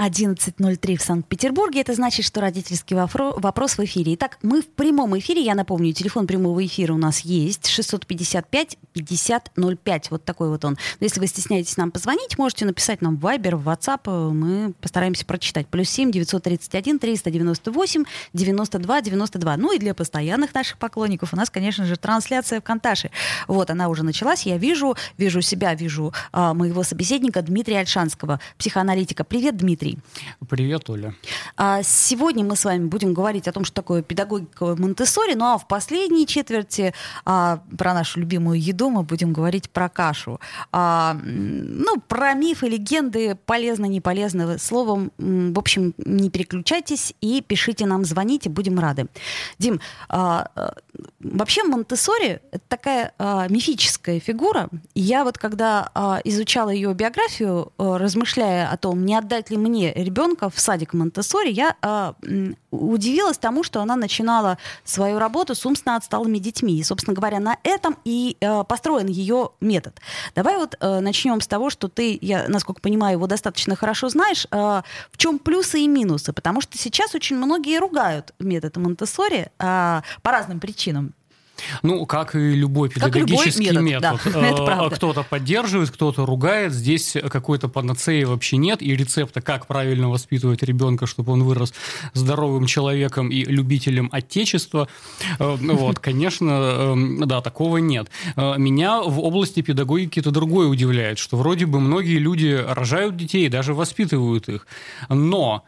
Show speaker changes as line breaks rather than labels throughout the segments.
11.03 в Санкт-Петербурге. Это значит, что родительский вопрос в эфире. Итак, мы в прямом эфире. Я напомню, телефон прямого эфира у нас есть. 655-5005. Вот такой вот он. Но если вы стесняетесь нам позвонить, можете написать нам в Viber, в WhatsApp. Мы постараемся прочитать. Плюс 7 931 398 92 92. Ну и для постоянных наших поклонников у нас, конечно же, трансляция в Конташе. Вот она уже началась. Я вижу, вижу себя, вижу а, моего собеседника Дмитрия Альшанского, психоаналитика. Привет, Дмитрий. Дмитрий.
Привет, Оля.
А, сегодня мы с вами будем говорить о том, что такое педагогика Монтессори, ну а в последней четверти а, про нашу любимую еду мы будем говорить про кашу. А, ну, про мифы, легенды, полезно, не полезно. Словом, в общем, не переключайтесь и пишите нам, звоните, будем рады. Дим, а, а вообще Монтессори — это такая а, мифическая фигура. Я вот когда а, изучала ее биографию, а, размышляя о том, не отдать ли мне мне ребенка в садик Монтессори, я э, удивилась тому, что она начинала свою работу с умственно отсталыми детьми. И, собственно говоря, на этом и э, построен ее метод. Давай вот э, начнем с того, что ты, я, насколько понимаю, его достаточно хорошо знаешь. Э, в чем плюсы и минусы? Потому что сейчас очень многие ругают метод Монтессори э, по разным причинам.
Ну, как и любой педагогический как любой метод. метод. Да, э, кто-то поддерживает, кто-то ругает. Здесь какой-то панацеи вообще нет. И рецепта, как правильно воспитывать ребенка, чтобы он вырос здоровым человеком и любителем отечества, э, вот, конечно, эм, да, такого нет. Э, меня в области педагогики это другое удивляет, что вроде бы многие люди рожают детей, даже воспитывают их. Но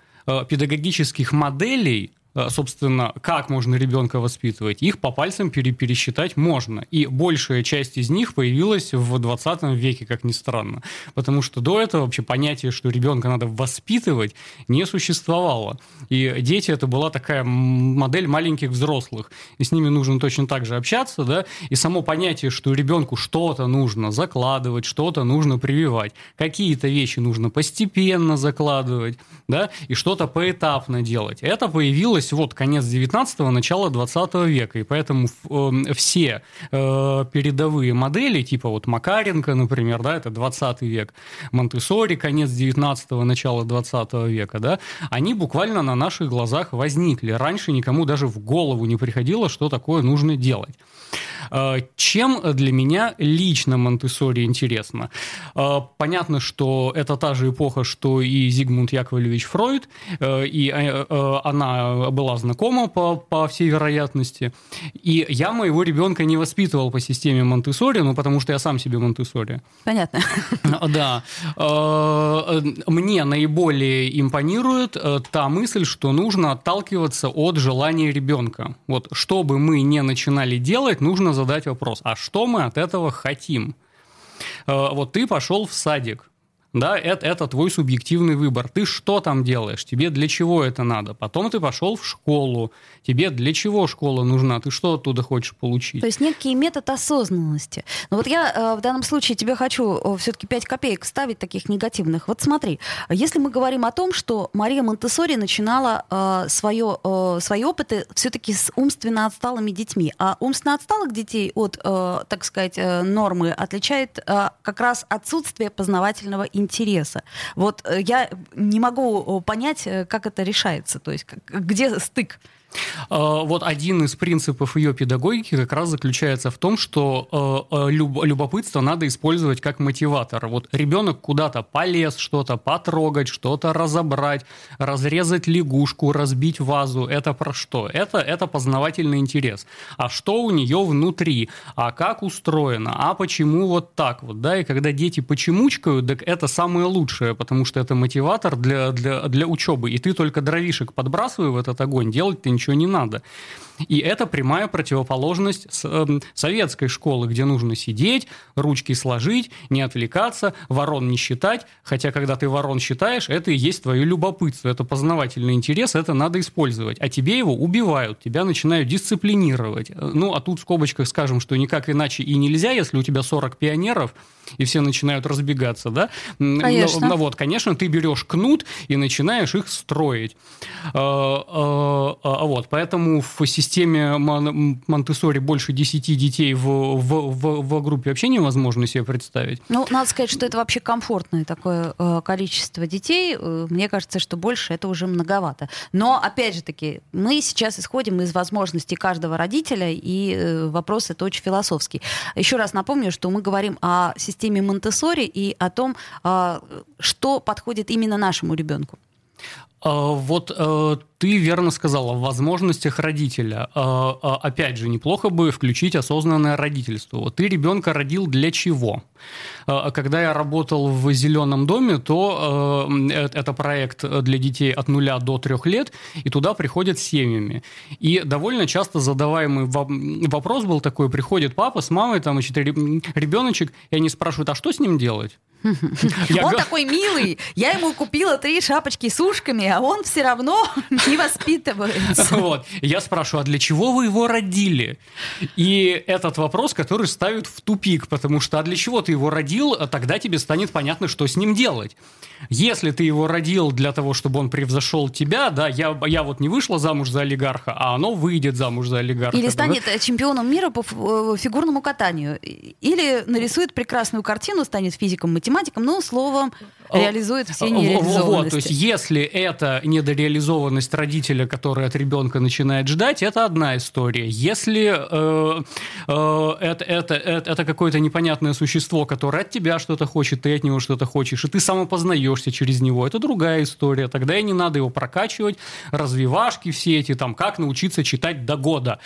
педагогических моделей собственно, как можно ребенка воспитывать, их по пальцам пере пересчитать можно. И большая часть из них появилась в 20 веке, как ни странно. Потому что до этого вообще понятие, что ребенка надо воспитывать, не существовало. И дети это была такая модель маленьких взрослых. И с ними нужно точно так же общаться, да, и само понятие, что ребенку что-то нужно закладывать, что-то нужно прививать, какие-то вещи нужно постепенно закладывать, да, и что-то поэтапно делать. Это появилось случилось вот конец 19-го, начало 20 века, и поэтому э, все э, передовые модели, типа вот Макаренко, например, да, это 20 век, Монтессори, конец 19-го, начало 20 века, да, они буквально на наших глазах возникли. Раньше никому даже в голову не приходило, что такое нужно делать. Э, чем для меня лично Монтессори интересно? Э, понятно, что это та же эпоха, что и Зигмунд Яковлевич Фройд, э, и она была знакома по, по всей вероятности. И я моего ребенка не воспитывал по системе Монтессори, ну, потому что я сам себе Монтессори.
Понятно.
Да. Мне наиболее импонирует та мысль, что нужно отталкиваться от желания ребенка. Вот, что бы мы не начинали делать, нужно задать вопрос, а что мы от этого хотим? Э, вот ты пошел в садик, да, это, это твой субъективный выбор. Ты что там делаешь? Тебе для чего это надо? Потом ты пошел в школу. Тебе для чего школа нужна? Ты что оттуда хочешь получить?
То есть некий метод осознанности. Но вот я э, в данном случае тебе хочу э, все-таки 5 копеек ставить таких негативных. Вот смотри, если мы говорим о том, что Мария Монтессори начинала э, свое, э, свои опыты все-таки с умственно отсталыми детьми, а умственно отсталых детей от, э, так сказать, э, нормы отличает э, как раз отсутствие познавательного интереса. Вот э, я не могу понять, э, как это решается, то есть где стык.
А, вот один из принципов ее педагогики как раз заключается в том, что э, э, любопытство надо использовать как мотиватор. Вот ребенок куда-то полез, что-то потрогать, что-то разобрать, разрезать лягушку, разбить вазу. Это про что? Это, это познавательный интерес. А что у нее внутри? А как устроено? А почему вот так вот? Да, и когда дети почемучкают, так это самое лучшее, потому что это мотиватор для, для, для учебы. И ты только дровишек подбрасывай в этот огонь, делать ты ничего ничего не надо. И это прямая противоположность э, советской школы, где нужно сидеть, ручки сложить, не отвлекаться, ворон не считать. Хотя, когда ты ворон считаешь, это и есть твое любопытство, это познавательный интерес, это надо использовать. А тебе его убивают, тебя начинают дисциплинировать. Ну, а тут в скобочках скажем, что никак иначе и нельзя, если у тебя 40 пионеров, и все начинают разбегаться, да?
Конечно.
Ну, вот, конечно, ты берешь кнут и начинаешь их строить. А, а, а, вот, поэтому в системе Монтессори больше 10 детей в, в, в, в группе вообще невозможно себе представить.
Ну, надо сказать, что это вообще комфортное такое э, количество детей. Э, мне кажется, что больше это уже многовато. Но, опять же таки, мы сейчас исходим из возможностей каждого родителя, и э, вопрос это очень философский. Еще раз напомню, что мы говорим о системе Монтессори и о том, что подходит именно нашему ребенку.
Вот ты верно сказала, в возможностях родителя. А, а, опять же, неплохо бы включить осознанное родительство. Вот ты ребенка родил для чего? А, когда я работал в «Зеленом доме», то э, это проект для детей от нуля до трех лет, и туда приходят семьями. И довольно часто задаваемый вопрос был такой, приходит папа с мамой, там, значит, ребеночек, и они спрашивают, а что с ним делать?
Он такой милый, я ему купила три шапочки с ушками, а он все равно не воспитывается.
Вот. Я спрашиваю, а для чего вы его родили? И этот вопрос, который ставят в тупик, потому что а для чего ты его родил, а тогда тебе станет понятно, что с ним делать. Если ты его родил для того, чтобы он превзошел тебя, да, я, я вот не вышла замуж за олигарха, а оно выйдет замуж за олигарха.
Или станет да? чемпионом мира по э, фигурному катанию. Или нарисует прекрасную картину, станет физиком, математиком, ну, словом, реализует все нереализованности. Вот,
то есть если это недореализованность родителя, который от ребенка начинает ждать, это одна история. Если э, э, это, это, это, это какое-то непонятное существо, которое от тебя что-то хочет, ты от него что-то хочешь, и ты самопознаешься через него, это другая история. Тогда и не надо его прокачивать, развивашки все эти, там, как научиться читать до года.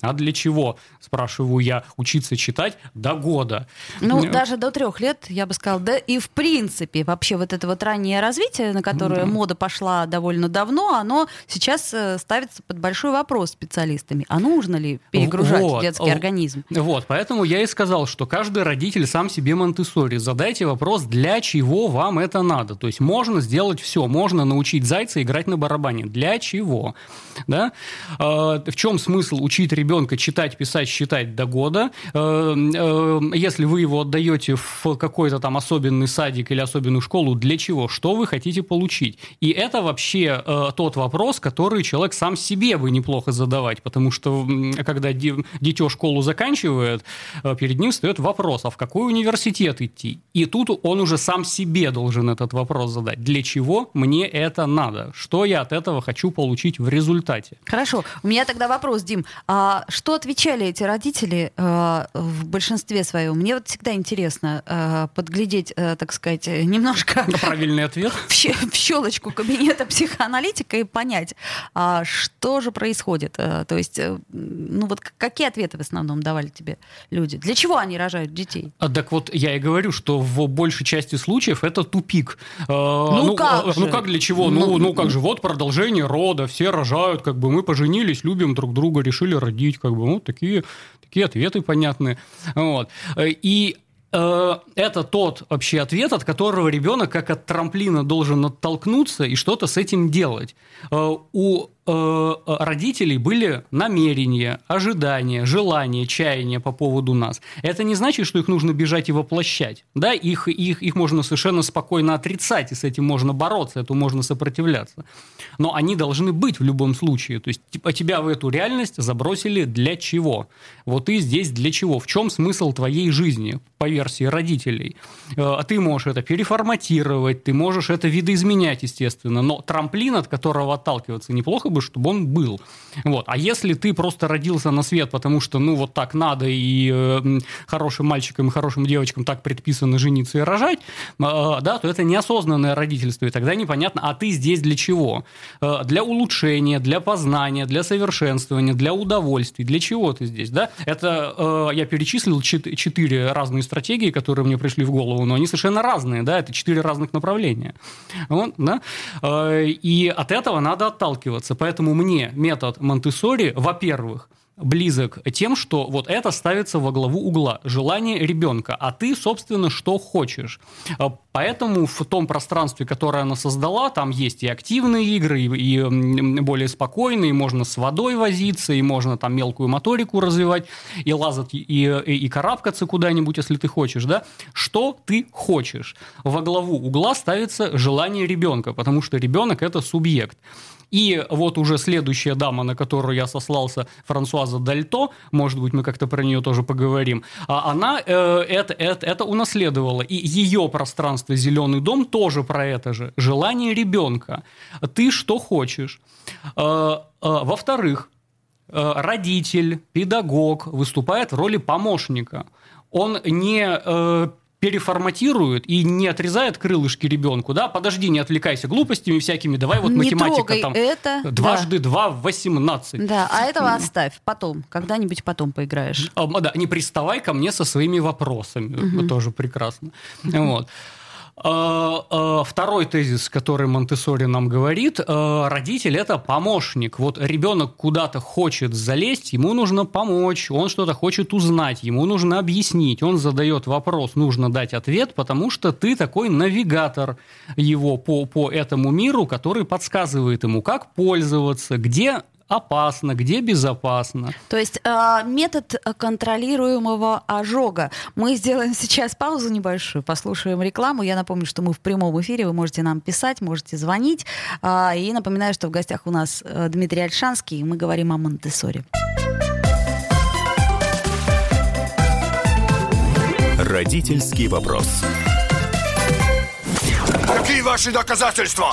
А для чего, спрашиваю я, учиться читать до года?
Ну, даже до трех лет, я бы сказала, да и в принципе вообще вот это вот раннее развитие, на которое mm-hmm. мода пошла довольно давно, оно сейчас э, ставится под большой вопрос специалистами. А нужно ли перегружать вот. детский организм?
Вот, поэтому я и сказал, что каждый родитель сам себе монтессори. Задайте вопрос, для чего вам это надо. То есть можно сделать все, можно научить зайца играть на барабане. Для чего? Да? А, в чем смысл учить ребенка читать, писать, считать до года? А, а, если вы его отдаете в какой-то там особенный садик или особенную школу, для чего? Что вы хотите получить? И это вообще э, тот вопрос, который человек сам себе бы неплохо задавать, потому что когда дитё школу заканчивает, э, перед ним встает вопрос, а в какой университет идти? И тут он уже сам себе должен этот вопрос задать. Для чего мне это надо? Что я от этого хочу получить в результате?
Хорошо. У меня тогда вопрос, Дим. А что отвечали эти родители э, в большинстве своем? Мне вот всегда интересно э, подглядеть, э, так сказать, немножко.
Правильный ответ.
В, в щелочку кабинета психоаналитика и понять, а, что же происходит. А, то есть, ну вот какие ответы в основном давали тебе люди? Для чего они рожают детей?
А, так вот, я и говорю, что в большей части случаев это тупик.
А, ну, ну как
а,
же?
Ну как для чего? Ну, ну, ну как же, вот продолжение рода, все рожают, как бы мы поженились, любим друг друга, решили родить, как бы, ну, такие, такие ответы понятные. Вот. И Э, это тот вообще ответ, от которого ребенок как от трамплина должен оттолкнуться и что-то с этим делать. Э, у родителей были намерения, ожидания, желания, чаяния по поводу нас. Это не значит, что их нужно бежать и воплощать. Да, их, их, их можно совершенно спокойно отрицать, и с этим можно бороться, этому можно сопротивляться. Но они должны быть в любом случае. То есть типа, тебя в эту реальность забросили для чего? Вот ты здесь для чего? В чем смысл твоей жизни по версии родителей? Э, а ты можешь это переформатировать, ты можешь это видоизменять, естественно, но трамплин, от которого отталкиваться, неплохо бы бы, чтобы он был. Вот. А если ты просто родился на свет, потому что, ну, вот так надо, и э, хорошим мальчикам и хорошим девочкам так предписано жениться и рожать, э, да, то это неосознанное родительство, и тогда непонятно, а ты здесь для чего? Э, для улучшения, для познания, для совершенствования, для удовольствий, для чего ты здесь, да? Это э, я перечислил четыре разные стратегии, которые мне пришли в голову, но они совершенно разные, да, это четыре разных направления. Вот, да? Э, и от этого надо отталкиваться. Поэтому мне метод Монтессори, во-первых, близок тем, что вот это ставится во главу угла, желание ребенка, а ты, собственно, что хочешь. А, поэтому в том пространстве, которое она создала, там есть и активные игры, и, более спокойные, можно с водой возиться, и можно там мелкую моторику развивать, и лазать, и, и, и карабкаться куда-нибудь, если ты хочешь, да? Что ты хочешь? Во главу угла ставится желание ребенка, потому что ребенок – это субъект. И вот уже следующая дама, на которую я сослался, Франсуаза Дальто, может быть, мы как-то про нее тоже поговорим, а она э, это, это, это унаследовала. И ее пространство «Зеленый дом» тоже про это же. Желание ребенка. Ты что хочешь. Э, э, во-вторых, э, родитель, педагог выступает в роли помощника. Он не переформатирует и не отрезает крылышки ребенку, да, подожди, не отвлекайся глупостями всякими, давай вот не математика там
это,
дважды да. два в 18.
Да, а этого оставь потом, когда-нибудь потом поиграешь.
А, да, не приставай ко мне со своими вопросами, угу. тоже прекрасно. Вот. А, а, второй тезис, который Монтессори нам говорит, а, родитель – это помощник. Вот ребенок куда-то хочет залезть, ему нужно помочь, он что-то хочет узнать, ему нужно объяснить, он задает вопрос, нужно дать ответ, потому что ты такой навигатор его по, по этому миру, который подсказывает ему, как пользоваться, где опасно, где безопасно.
То есть э, метод контролируемого ожога. Мы сделаем сейчас паузу небольшую, послушаем рекламу. Я напомню, что мы в прямом эфире, вы можете нам писать, можете звонить. Э, и напоминаю, что в гостях у нас э, Дмитрий Альшанский, и мы говорим о Монтессоре.
Родительский вопрос.
Какие ваши доказательства?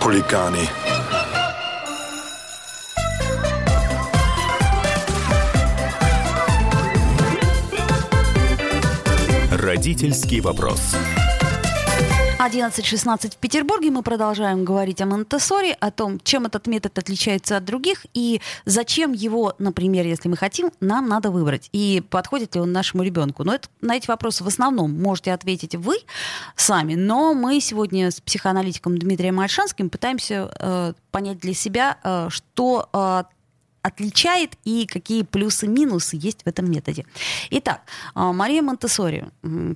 хулиганы.
Родительский вопрос.
11.16 в Петербурге. Мы продолжаем говорить о Монтессори, о том, чем этот метод отличается от других и зачем его, например, если мы хотим, нам надо выбрать. И подходит ли он нашему ребенку. Но это, на эти вопросы в основном можете ответить вы сами. Но мы сегодня с психоаналитиком Дмитрием Альшанским пытаемся э, понять для себя, э, что э, отличает и какие плюсы-минусы есть в этом методе. Итак, а, Мария Монтессори,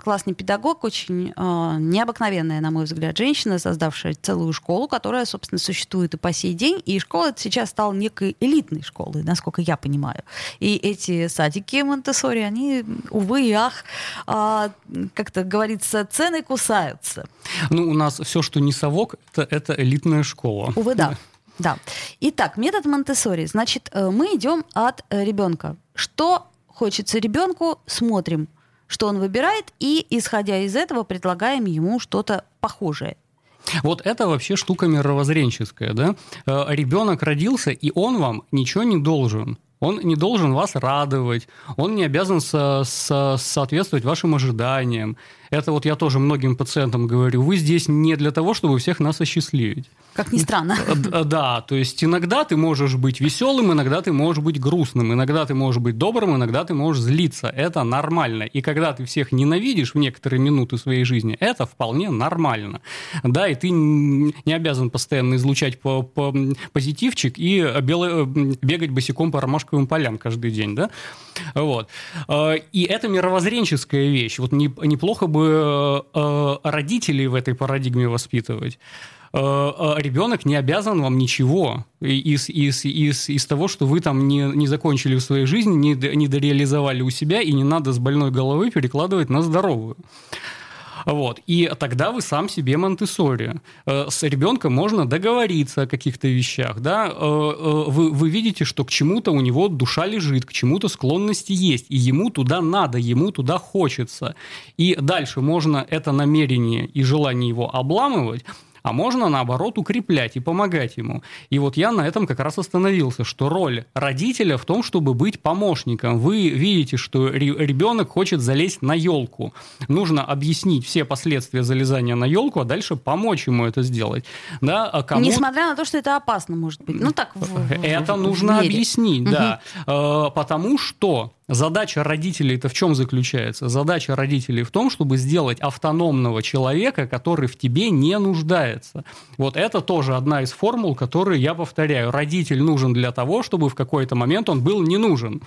классный педагог, очень а, необыкновенная, на мой взгляд, женщина, создавшая целую школу, которая, собственно, существует и по сей день. И школа сейчас стала некой элитной школой, насколько я понимаю. И эти садики Монтессори, они, увы и ах, а, как-то говорится, цены кусаются.
Ну, у нас все, что не совок, это, это элитная школа.
Увы, да. Да. Итак, метод Монтессори. Значит, э, мы идем от э, ребенка. Что хочется ребенку, смотрим, что он выбирает, и, исходя из этого, предлагаем ему что-то похожее.
Вот это вообще штука мировоззренческая, да? Э, ребенок родился, и он вам ничего не должен. Он не должен вас радовать, он не обязан со, со, соответствовать вашим ожиданиям. Это вот я тоже многим пациентам говорю. Вы здесь не для того, чтобы всех нас осчастливить.
Как ни странно.
Да, то есть иногда ты можешь быть веселым, иногда ты можешь быть грустным, иногда ты можешь быть добрым, иногда ты можешь злиться. Это нормально. И когда ты всех ненавидишь в некоторые минуты своей жизни, это вполне нормально. Да, и ты не обязан постоянно излучать по, по позитивчик и бело, бегать босиком по ромашковым полям каждый день, да? Вот. Э, и это мировоззренческая вещь. Вот неплохо бы э, родителей в этой парадигме воспитывать. Э, э, ребенок не обязан вам ничего из, из, из, из того, что вы там не, не закончили в своей жизни, не, не дореализовали у себя, и не надо с больной головы перекладывать на здоровую. Вот. И тогда вы сам себе монте С ребенком можно договориться о каких-то вещах. Да? Вы, вы видите, что к чему-то у него душа лежит, к чему-то склонности есть, и ему туда надо, ему туда хочется. И дальше можно это намерение и желание его обламывать, а можно, наоборот, укреплять и помогать ему. И вот я на этом как раз остановился, что роль родителя в том, чтобы быть помощником. Вы видите, что ребенок хочет залезть на елку. Нужно объяснить все последствия залезания на елку, а дальше помочь ему это сделать. Да, а кому...
Несмотря на то, что это опасно, может быть. Ну так. В,
это в, нужно в объяснить, угу. да. Э, потому что Задача родителей-то в чем заключается? Задача родителей в том, чтобы сделать автономного человека, который в тебе не нуждается. Вот это тоже одна из формул, которые я повторяю. Родитель нужен для того, чтобы в какой-то момент он был не нужен.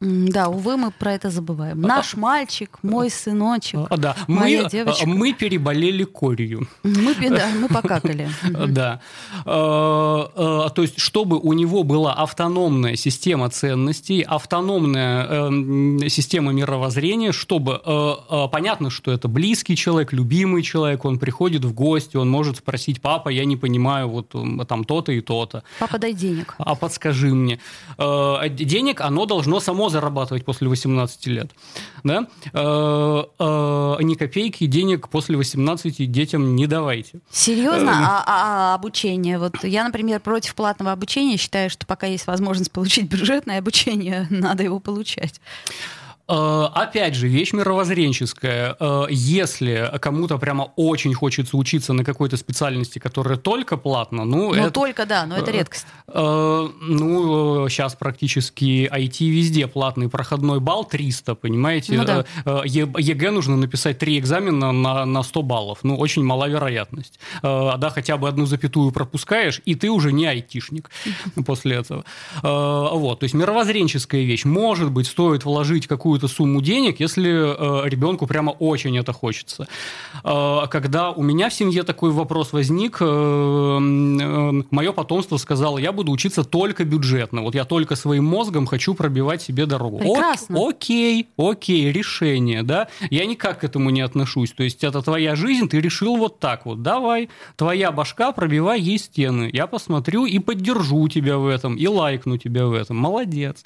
Да, увы, мы про это забываем. Наш мальчик, мой сыночек,
а, да.
моя
мы,
девочка.
Мы переболели корью.
Мы, да, мы покакали.
Да. А, а, то есть, чтобы у него была автономная система ценностей, автономная эм, система мировоззрения, чтобы... Э, э, понятно, что это близкий человек, любимый человек, он приходит в гости, он может спросить, папа, я не понимаю, вот там то-то и то-то.
Папа, дай денег.
А подскажи мне. Э, денег, оно должно само зарабатывать после 18 лет. Да? Э, э, ни копейки денег после 18 детям не давайте.
Серьезно? Э, а, а, а обучение? Вот я, например, против платного обучения, считаю, что пока есть возможность получить бюджетное обучение, надо его получать.
Э, опять же, вещь мировоззренческая. Э, если кому-то прямо очень хочется учиться на какой-то специальности, которая только платно, ну...
Ну, это, только, да, но это э, редкость.
Ну, сейчас практически IT везде платный проходной балл 300, понимаете? Ну, да. ЕГЭ нужно написать три экзамена на, на 100 баллов. Ну, очень мала вероятность. Да, хотя бы одну запятую пропускаешь, и ты уже не айтишник после этого. Вот, то есть мировоззренческая вещь. Может быть, стоит вложить какую какую-то сумму денег, если э, ребенку прямо очень это хочется. Э, когда у меня в семье такой вопрос возник, э, э, мое потомство сказало, я буду учиться только бюджетно, вот я только своим мозгом хочу пробивать себе дорогу.
Прекрасно.
О, окей, окей, решение, да, я никак к этому не отношусь, то есть это твоя жизнь, ты решил вот так вот, давай, твоя башка, пробивай ей стены, я посмотрю и поддержу тебя в этом, и лайкну тебя в этом, молодец.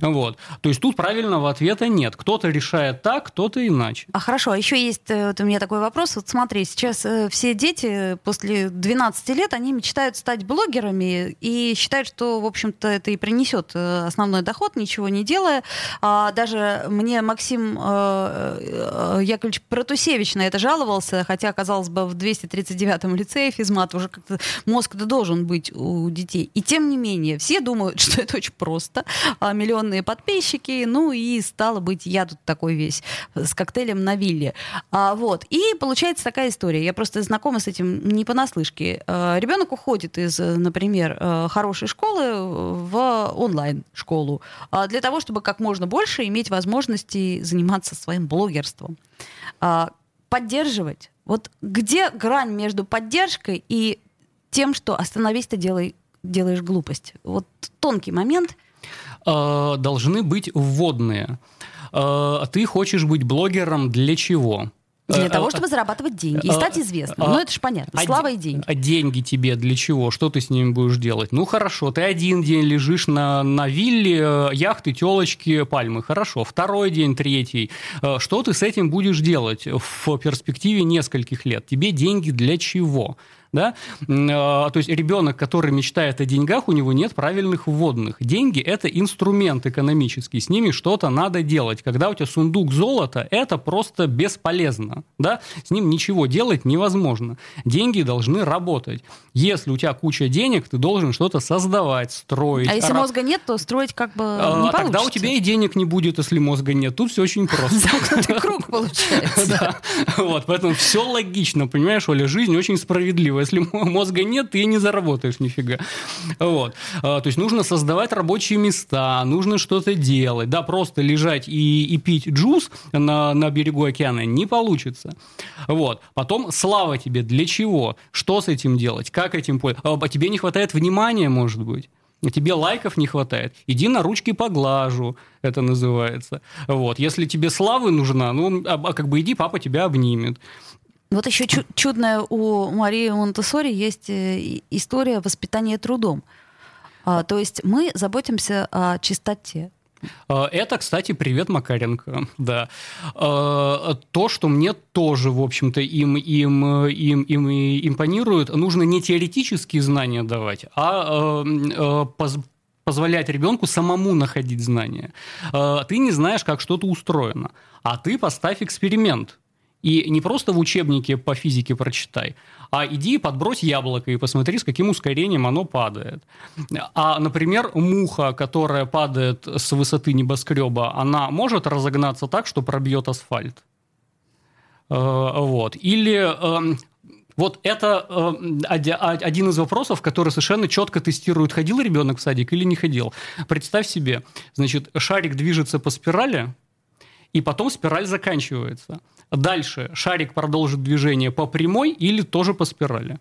Вот. То есть тут правильного ответа нет. Кто-то решает так, кто-то иначе.
А хорошо, а еще есть э, вот у меня такой вопрос. Вот смотри, сейчас э, все дети после 12 лет, они мечтают стать блогерами и считают, что, в общем-то, это и принесет э, основной доход, ничего не делая. А даже мне Максим Яковлевич Протусевич на это жаловался, хотя, казалось бы, в 239-м лицее физмат уже как-то мозг-то должен быть у детей. И тем не менее, все думают, что это очень просто. А миллион миллионные подписчики, ну и стало быть, я тут такой весь с коктейлем на вилле. А, вот. И получается такая история. Я просто знакома с этим не понаслышке. А, ребенок уходит из, например, э, хорошей школы в онлайн-школу для того, чтобы как можно больше иметь возможности заниматься своим блогерством. А, поддерживать. Вот где грань между поддержкой и тем, что остановись, ты делай, делаешь глупость. Вот тонкий момент –
э, должны быть вводные. Э, ты хочешь быть блогером для чего?
Для э, того, чтобы зарабатывать деньги и стать известным. Ну, это же понятно. А Слава и деньги.
А деньги тебе для чего? Что ты с ними будешь делать? Ну, хорошо, ты один день лежишь на, на вилле, яхты, телочки, пальмы. Хорошо. Второй день, третий. Что ты с этим будешь делать в перспективе нескольких лет? Тебе деньги для чего? Да, а, то есть ребенок, который мечтает о деньгах, у него нет правильных вводных. Деньги – это инструмент экономический, с ними что-то надо делать. Когда у тебя сундук золота, это просто бесполезно, да, с ним ничего делать невозможно. Деньги должны работать. Если у тебя куча денег, ты должен что-то создавать, строить.
А если мозга нет, то строить как бы а, не
а, Тогда у тебя и денег не будет, если мозга нет. Тут все очень просто.
Замкнутый круг получается. Да.
Вот, поэтому все логично, понимаешь, Оля, жизнь очень справедливая если мозга нет, ты не заработаешь нифига. Вот. А, то есть нужно создавать рабочие места, нужно что-то делать. Да, просто лежать и, и пить джус на, на берегу океана не получится. Вот. Потом слава тебе для чего? Что с этим делать? Как этим пользоваться? А тебе не хватает внимания, может быть? тебе лайков не хватает, иди на ручки поглажу, это называется. Вот. Если тебе славы нужна, ну, а как бы иди, папа тебя обнимет.
Вот еще чу- чудная у Марии Монтессори есть э, история воспитания трудом. А, то есть мы заботимся о чистоте.
А, это, кстати, привет Макаренко, да. А, то, что мне тоже, в общем-то, им, им, им, им импонирует, нужно не теоретические знания давать, а позволять ребенку самому находить знания. Ты не знаешь, как что-то устроено, а ты поставь эксперимент. И не просто в учебнике по физике прочитай, а иди подбрось яблоко и посмотри, с каким ускорением оно падает. А, например, муха, которая падает с высоты небоскреба, она может разогнаться так, что пробьет асфальт. Э, вот. Или эм, вот это э, один из вопросов, который совершенно четко тестирует, ходил ребенок в садик или не ходил. Представь себе, значит, шарик движется по спирали, и потом спираль заканчивается. Дальше шарик продолжит движение по прямой или тоже по спирали?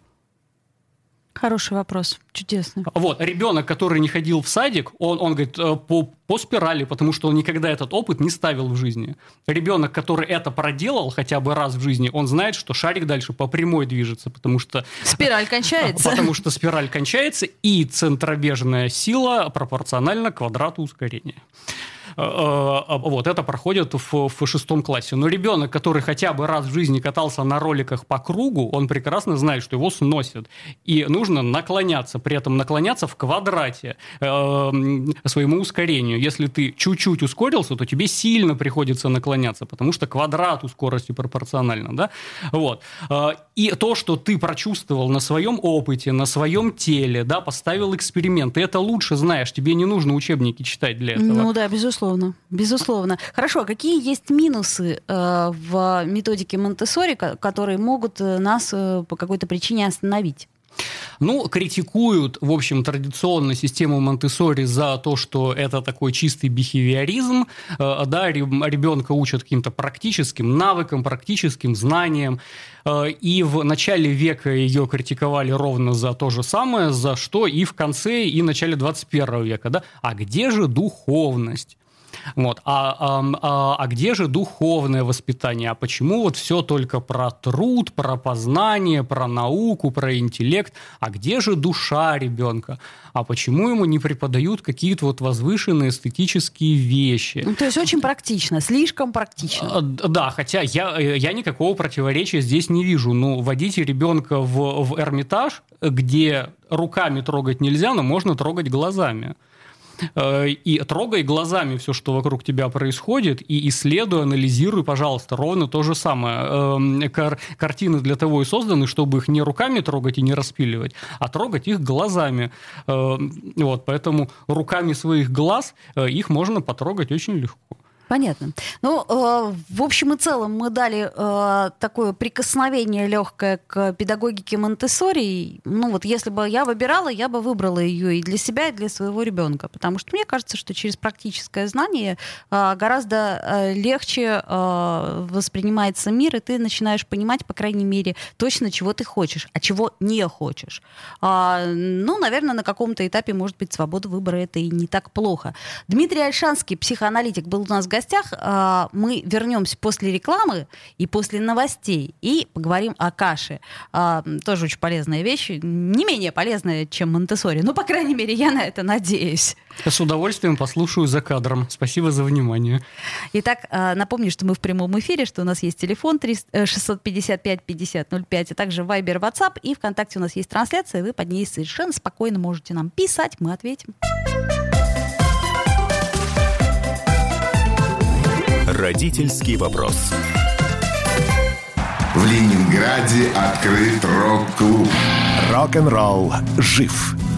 Хороший вопрос, чудесно.
Вот, ребенок, который не ходил в садик, он, он говорит, э, по, по спирали, потому что он никогда этот опыт не ставил в жизни. Ребенок, который это проделал хотя бы раз в жизни, он знает, что шарик дальше по прямой движется, потому что...
Спираль кончается.
Потому что спираль кончается, и центробежная сила пропорциональна квадрату ускорения. Э, э, вот это проходит в, в шестом классе. Но ребенок, который хотя бы раз в жизни катался на роликах по кругу, он прекрасно знает, что его сносят. И нужно наклоняться, при этом наклоняться в квадрате э, своему ускорению. Если ты чуть-чуть ускорился, то тебе сильно приходится наклоняться, потому что квадрату скорости пропорционально. Да? Вот. Э, и то, что ты прочувствовал на своем опыте, на своем теле, да, поставил эксперимент, ты это лучше знаешь, тебе не нужно учебники читать для этого.
Ну да, безусловно безусловно, безусловно. Хорошо, а какие есть минусы э, в методике Монтессори, которые могут э, нас э, по какой-то причине остановить?
Ну, критикуют, в общем, традиционную систему Монтессори за то, что это такой чистый бихевиоризм. Э, да, ребенка учат каким-то практическим навыкам, практическим знаниям. И в начале века ее критиковали ровно за то же самое, за что и в конце, и в начале 21 века. Да? А где же духовность? Вот. А, а, а, где же духовное воспитание? А почему вот все только про труд, про познание, про науку, про интеллект? А где же душа ребенка? А почему ему не преподают какие-то вот возвышенные эстетические вещи?
Ну, то есть очень практично, слишком практично. А,
да, хотя я, я никакого противоречия здесь не вижу. Ну, водите ребенка в, в Эрмитаж, где руками трогать нельзя, но можно трогать глазами. Э, и трогай глазами все, что вокруг тебя происходит, и исследуй, анализируй, пожалуйста, ровно то же самое. Эм, кар картины для того и созданы, чтобы их не руками трогать и не распиливать, а трогать их глазами. Эм, вот, поэтому руками своих глаз э, их можно потрогать очень легко.
Понятно. Ну, э, в общем и целом мы дали э, такое прикосновение легкое к педагогике Монтессори. Ну вот если бы я выбирала, я бы выбрала ее и для себя, и для своего ребенка. Потому что мне кажется, что через практическое знание э, гораздо э, легче э, воспринимается мир, и ты начинаешь понимать, по крайней мере, точно, чего ты хочешь, а чего не хочешь. А, ну, наверное, на каком-то этапе, может быть, свобода выбора это и не так плохо. Дмитрий Альшанский, психоаналитик, был у нас в гостях гостях. А, мы вернемся после рекламы и после новостей и поговорим о каше. А, тоже очень полезная вещь, не менее полезная, чем Монтессори. Ну, по крайней мере, я на это надеюсь.
С удовольствием послушаю за кадром. Спасибо за внимание.
Итак, а, напомню, что мы в прямом эфире, что у нас есть телефон 655 50 05, а также Viber, WhatsApp, и ВКонтакте у нас есть трансляция, вы под ней совершенно спокойно можете нам писать, мы ответим.
Родительский вопрос.
В Ленинграде открыт рок-клуб.
Рок-н-ролл жив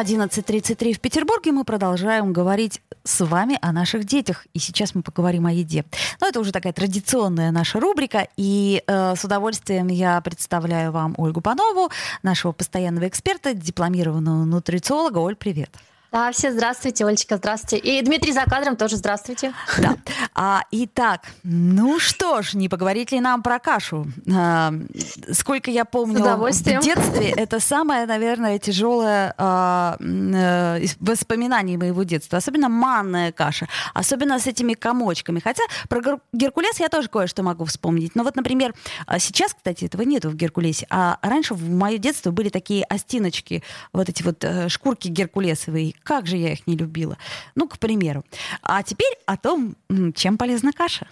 11.33 в Петербурге. Мы продолжаем говорить с вами о наших детях. И сейчас мы поговорим о еде. Но это уже такая традиционная наша рубрика. И э, с удовольствием я представляю вам Ольгу Панову, нашего постоянного эксперта, дипломированного нутрициолога. Оль, привет.
Да, все здравствуйте, Олечка, здравствуйте. И Дмитрий за кадром тоже здравствуйте.
Да. А, итак, ну что ж, не поговорить ли нам про кашу? А, сколько я помню, в детстве это самое, наверное, тяжелое а, а, воспоминание моего детства. Особенно манная каша, особенно с этими комочками. Хотя про Геркулес я тоже кое-что могу вспомнить. Но вот, например, а сейчас, кстати, этого нету в Геркулесе. А раньше в мое детство были такие остиночки, вот эти вот э, шкурки геркулесовые как же я их не любила. Ну, к примеру. А теперь о том, чем полезна каша.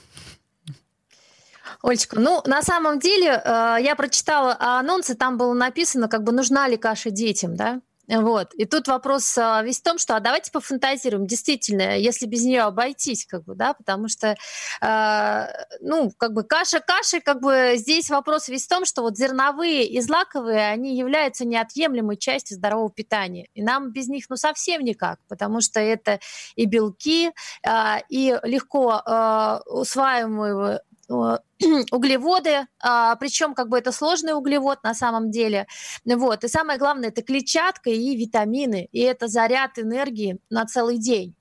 Олечка, ну, на самом деле, э, я прочитала анонсы, там было написано, как бы, нужна ли каша детям, да? Вот. И тут вопрос а, весь в том, что а давайте пофантазируем, действительно, если без нее обойтись, как бы, да, потому что, э, ну, как бы каша каши, как бы здесь вопрос весь в том, что вот зерновые и злаковые, они являются неотъемлемой частью здорового питания. И нам без них, ну, совсем никак, потому что это и белки, э, и легко э, усваиваемые углеводы, а, причем как бы это сложный углевод на самом деле. Вот. И самое главное, это клетчатка и витамины, и это заряд энергии на целый день.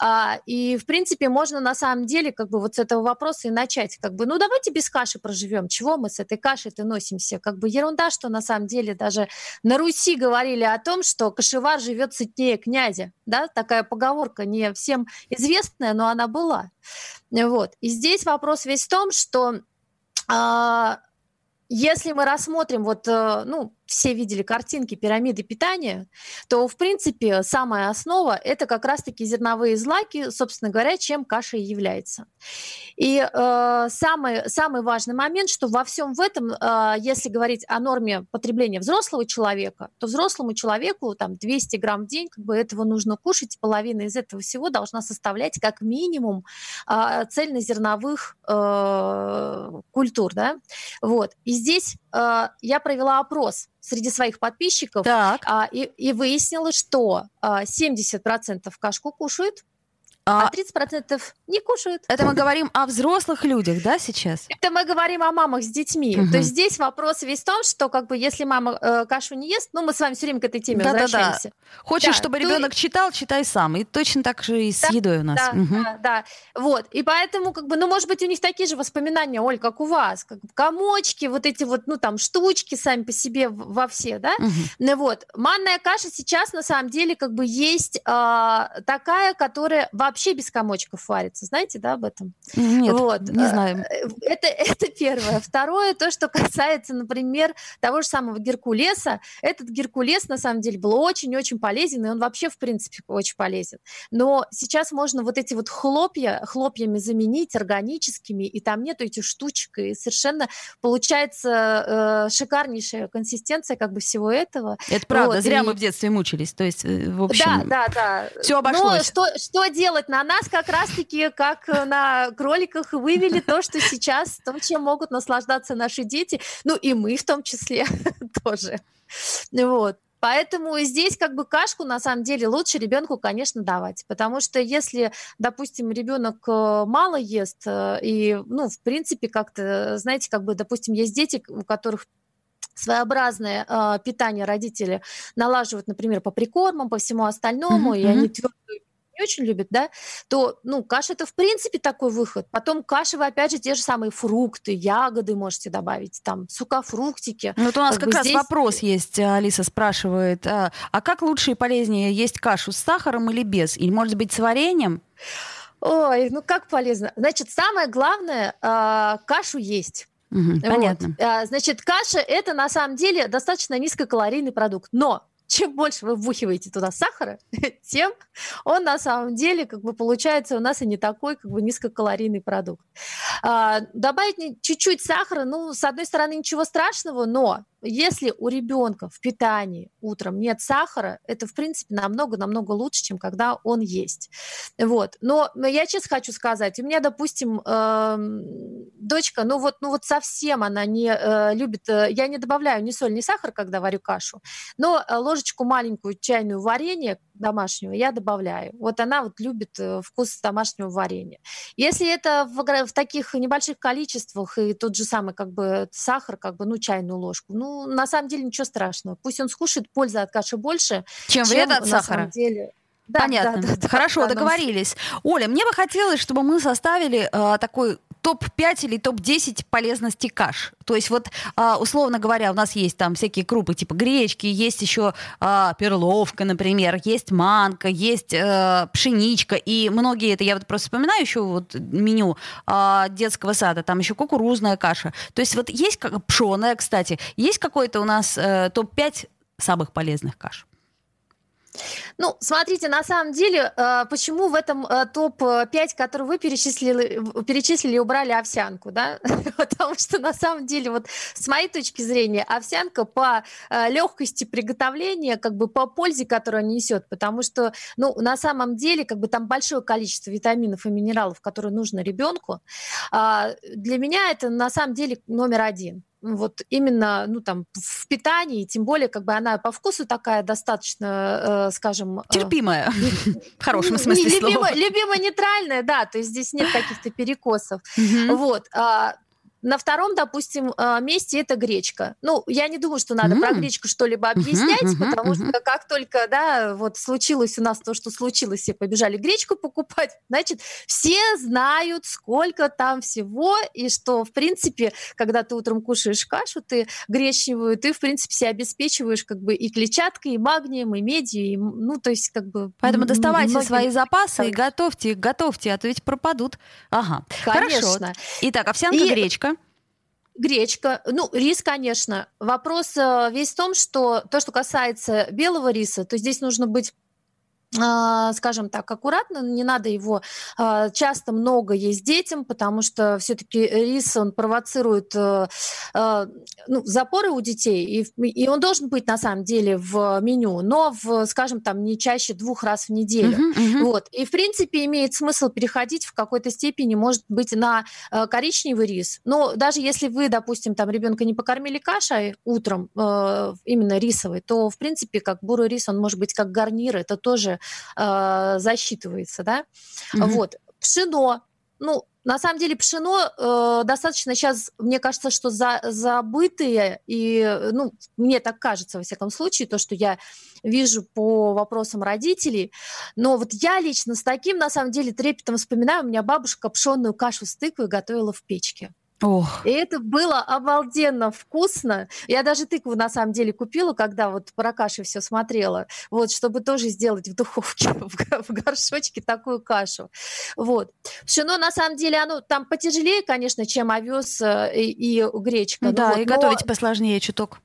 А, и, в принципе, можно на самом деле как бы вот с этого вопроса и начать. Как бы, ну, давайте без каши проживем. Чего мы с этой кашей-то носимся? Как бы ерунда, что на самом деле даже на Руси говорили о том, что кашевар живет сытнее князя. Да? Такая поговорка не всем известная, но она была. Вот. И здесь вопрос весь в том, что а, если мы рассмотрим, вот, э, ну, все видели картинки пирамиды питания, то, в принципе, самая основа – это как раз-таки зерновые злаки, собственно говоря, чем каша и является. И э, самый, самый важный момент, что во всем в этом, э, если говорить о норме потребления взрослого человека, то взрослому человеку там 200 грамм в день, как бы этого нужно кушать, половина из этого всего должна составлять как минимум э, цельнозерновых э, культур, да, вот. И здесь я провела опрос среди своих подписчиков так. а, и, и выяснила, что а, 70% кашку кушают, а 30% не кушают.
Это мы говорим о взрослых людях, да, сейчас?
Это мы говорим о мамах с детьми. Угу. То есть здесь вопрос весь в том, что как бы если мама э, кашу не ест, ну мы с вами все время к этой теме да, возвращаемся.
Да, да. Хочешь, да, чтобы то... ребенок читал, читай сам. И точно так же и с да, едой у нас.
Да, угу. да, да. Вот. И поэтому как бы, ну может быть у них такие же воспоминания, Оль, как у вас, как комочки, вот эти вот, ну там штучки сами по себе во все, да. Угу. Ну вот. Манная каша сейчас на самом деле как бы есть э, такая, которая вообще без комочков варится. Знаете, да, об этом?
Нет, вот. не э, знаю.
Это, это первое. Второе, то, что касается, например, того же самого Геркулеса. Этот Геркулес, на самом деле, был очень-очень полезен, и он вообще, в принципе, очень полезен. Но сейчас можно вот эти вот хлопья, хлопьями заменить органическими, и там нету этих штучек, и совершенно получается э, шикарнейшая консистенция как бы всего этого.
Это правда, вот, зря и... мы в детстве мучились. То есть, э, в общем,
да, да, да.
все обошлось.
Но что, что делать? На нас как раз-таки, как на кроликах, вывели то, что сейчас, то, чем могут наслаждаться наши дети, ну и мы в том числе тоже. Вот. Поэтому здесь как бы кашку на самом деле лучше ребенку, конечно, давать, потому что если, допустим, ребенок э, мало ест э, и, ну, в принципе, как-то, знаете, как бы, допустим, есть дети, у которых своеобразное э, питание родители налаживают, например, по прикормам, по всему остальному, mm-hmm. и они твердую не очень любят, да, то, ну, каша это в принципе такой выход. Потом каши вы, опять же, те же самые фрукты, ягоды можете добавить, там, сухофруктики.
Ну, вот у нас как, как раз здесь... вопрос есть, Алиса спрашивает, а, а как лучше и полезнее есть кашу с сахаром или без? Или, может быть, с вареньем?
Ой, ну как полезно. Значит, самое главное, э, кашу есть.
Угу, понятно.
Вот. Значит, каша это на самом деле достаточно низкокалорийный продукт, но чем больше вы вбухиваете туда сахара, тем он на самом деле как бы получается у нас и не такой как бы низкокалорийный продукт. А, добавить чуть-чуть сахара, ну, с одной стороны, ничего страшного, но если у ребенка в питании утром нет сахара, это, в принципе, намного-намного лучше, чем когда он есть. Вот. Но я честно хочу сказать, у меня, допустим, э, дочка, ну вот, ну вот совсем она не э, любит, э, я не добавляю ни соль, ни сахар, когда варю кашу, но э, ложечку маленькую чайную варенье домашнего я добавляю. Вот она вот любит э, вкус домашнего варенья. Если это в, в таких небольших количествах и тот же самый как бы сахар, как бы, ну, чайную ложку, ну, на самом деле ничего страшного. Пусть он скушает, пользы от каши больше,
чем, чем вред от сахара. самом деле да, Понятно. Да, да, Хорошо, да, договорились. Оля, мне бы хотелось, чтобы мы составили э, такой топ-5 или топ-10 полезности каш. То есть вот, а, условно говоря, у нас есть там всякие крупы типа гречки, есть еще а, перловка, например, есть манка, есть а, пшеничка, и многие это, я вот просто вспоминаю еще вот меню а, детского сада, там еще кукурузная каша. То есть вот есть как пшеная, кстати, есть какой-то у нас а, топ-5 самых полезных каш?
Ну, смотрите, на самом деле, э, почему в этом э, топ-5, который вы перечислили, перечислили, убрали овсянку, да? Потому что на самом деле, вот с моей точки зрения, овсянка по э, легкости приготовления, как бы по пользе, которую она несет, потому что, ну, на самом деле, как бы там большое количество витаминов и минералов, которые нужно ребенку. А, для меня это на самом деле номер один вот именно, ну, там, в питании, тем более, как бы она по вкусу такая достаточно, э, скажем... Э,
Терпимая, в хорошем смысле
слова. Любимая, нейтральная, да, то есть здесь нет каких-то перекосов. Вот. На втором, допустим, а, месте это гречка. Ну, я не думаю, что надо mm-hmm. про гречку что-либо объяснять, mm-hmm. потому mm-hmm. что как только, да, вот случилось у нас то, что случилось, все побежали гречку покупать, значит, все знают, сколько там всего, и что, в принципе, когда ты утром кушаешь кашу, ты гречневую, ты, в принципе, себя обеспечиваешь как бы и клетчаткой, и магнием, и медью, и, ну, то есть как бы...
Поэтому доставайте многие... свои запасы и готовьте, готовьте, а то ведь пропадут. Ага, Конечно. хорошо. Итак, овсянка, и... гречка
гречка, ну, рис, конечно. Вопрос э, весь в том, что то, что касается белого риса, то здесь нужно быть скажем так, аккуратно, не надо его а, часто много есть детям, потому что все-таки рис, он провоцирует э, а, ну, запоры у детей, и, и он должен быть на самом деле в меню, но, в, скажем, там не чаще двух раз в неделю. Uh-huh, uh-huh. Вот. И, в принципе, имеет смысл переходить в какой-то степени, может быть, на э, коричневый рис. Но даже если вы, допустим, там ребенка не покормили кашей утром, э, именно рисовой, то, в принципе, как бурый рис, он может быть как гарнир, это тоже э, засчитывается, да. Mm-hmm. Вот. Пшено. Ну, на самом деле пшено э, достаточно сейчас, мне кажется, что за, забытые, и, ну, мне так кажется, во всяком случае, то, что я вижу по вопросам родителей. Но вот я лично с таким, на самом деле, трепетом вспоминаю, у меня бабушка пшенную кашу с тыквой готовила в печке. Ох. И это было обалденно вкусно. Я даже тыкву на самом деле купила, когда вот про каши все смотрела, вот, чтобы тоже сделать в духовке, в горшочке такую кашу. Вот. Пшено на самом деле, оно там потяжелее, конечно, чем овес э, и, и гречка.
Да,
вот,
и но... готовить посложнее чуток.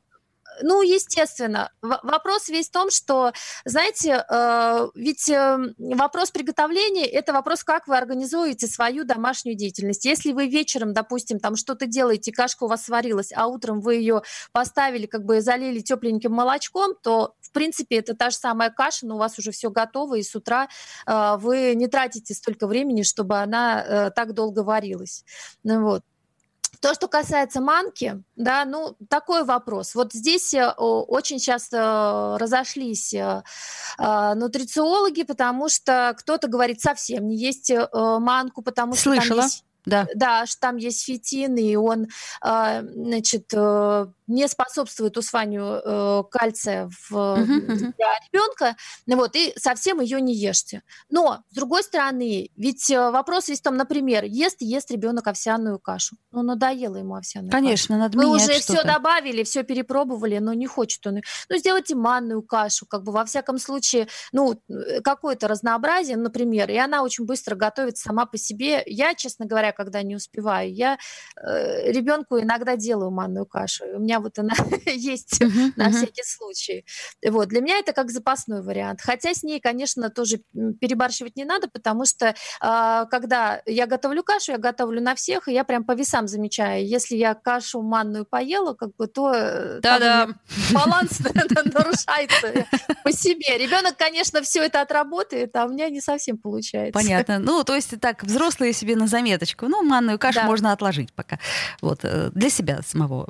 Ну, естественно. вопрос весь в том, что, знаете, э, ведь э, вопрос приготовления – это вопрос, как вы организуете свою домашнюю деятельность. Если вы вечером, допустим, там что-то делаете, кашка у вас сварилась, а утром вы ее поставили, как бы залили тепленьким молочком, то, в принципе, это та же самая каша, но у вас уже все готово, и с утра э, вы не тратите столько времени, чтобы она э, так долго варилась. Ну, вот. То, что касается манки, да, ну, такой вопрос. Вот здесь э, очень часто разошлись э, э, нутрициологи, потому что кто-то говорит совсем не есть манку, потому что
Слышала.
там есть
да.
да, что там есть фитин, и он, значит, не способствует усваиванию э, кальция в, uh-huh, для ребенка, вот, и совсем ее не ешьте. Но, с другой стороны, ведь э, вопрос в том, например, ест ест ребенок овсяную кашу. Ну, надоело ему овсяная
Конечно,
каша.
надо
Мы уже что-то. все добавили, все перепробовали, но не хочет он. Ну, сделайте манную кашу, как бы, во всяком случае, ну, какое-то разнообразие, например, и она очень быстро готовится сама по себе. Я, честно говоря, когда не успеваю. Я э, ребенку иногда делаю манную кашу. У меня вот она есть на всякий случай. Вот. Для меня это как запасной вариант. Хотя с ней, конечно, тоже перебарщивать не надо, потому что э, когда я готовлю кашу, я готовлю на всех, и я прям по весам замечаю. Если я кашу манную поела, как бы, то э,
Да-да.
баланс нарушается по себе. Ребенок, конечно, все это отработает, а у меня не совсем получается.
Понятно. Ну, то есть так, взрослые себе на заметочку. Ну, манную кашу да. можно отложить пока. Вот, э, для себя самого.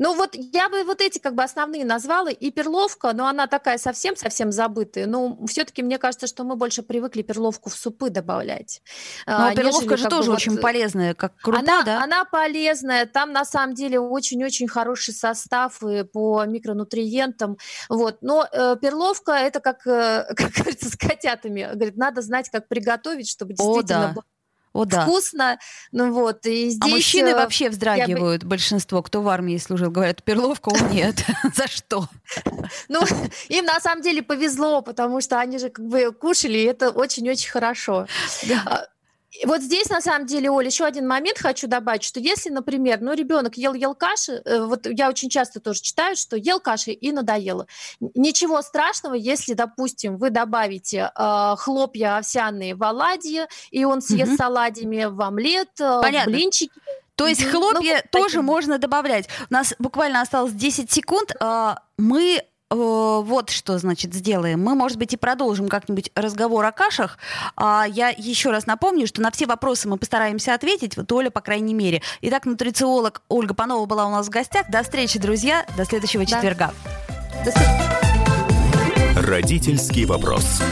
Ну вот я бы вот эти как бы основные назвала. И перловка, но она такая совсем-совсем забытая. Но все-таки мне кажется, что мы больше привыкли перловку в супы добавлять.
Но а, перловка же тоже очень вот... полезная, как крупа,
она,
да?
Она полезная. Там на самом деле очень-очень хороший состав и по микронутриентам. Вот. Но э, перловка это как, э, как говорится, с котятами. Говорит, надо знать, как приготовить, чтобы действительно
О, да. О, да.
вкусно. Ну вот, и а здесь...
А мужчины э, вообще вздрагивают, бы... большинство, кто в армии служил, говорят, перловка, о нет, за что?
Ну, им на самом деле повезло, потому что они же как бы кушали, и это очень-очень хорошо. Вот здесь, на самом деле, Оля, еще один момент хочу добавить, что если, например, ну, ребенок ел-ел каши, э, вот я очень часто тоже читаю, что ел каши и надоело. Ничего страшного, если, допустим, вы добавите э, хлопья овсяные в оладьи, и он съест угу. с оладьями в омлет, э, Понятно. в блинчики.
То есть хлопья ну, тоже таким. можно добавлять. У нас буквально осталось 10 секунд. А, мы вот что, значит, сделаем. Мы, может быть, и продолжим как-нибудь разговор о кашах. А я еще раз напомню, что на все вопросы мы постараемся ответить, вот Оля, по крайней мере. Итак, нутрициолог Ольга Панова была у нас в гостях. До встречи, друзья. До следующего да. четверга.
До Родительский вопрос.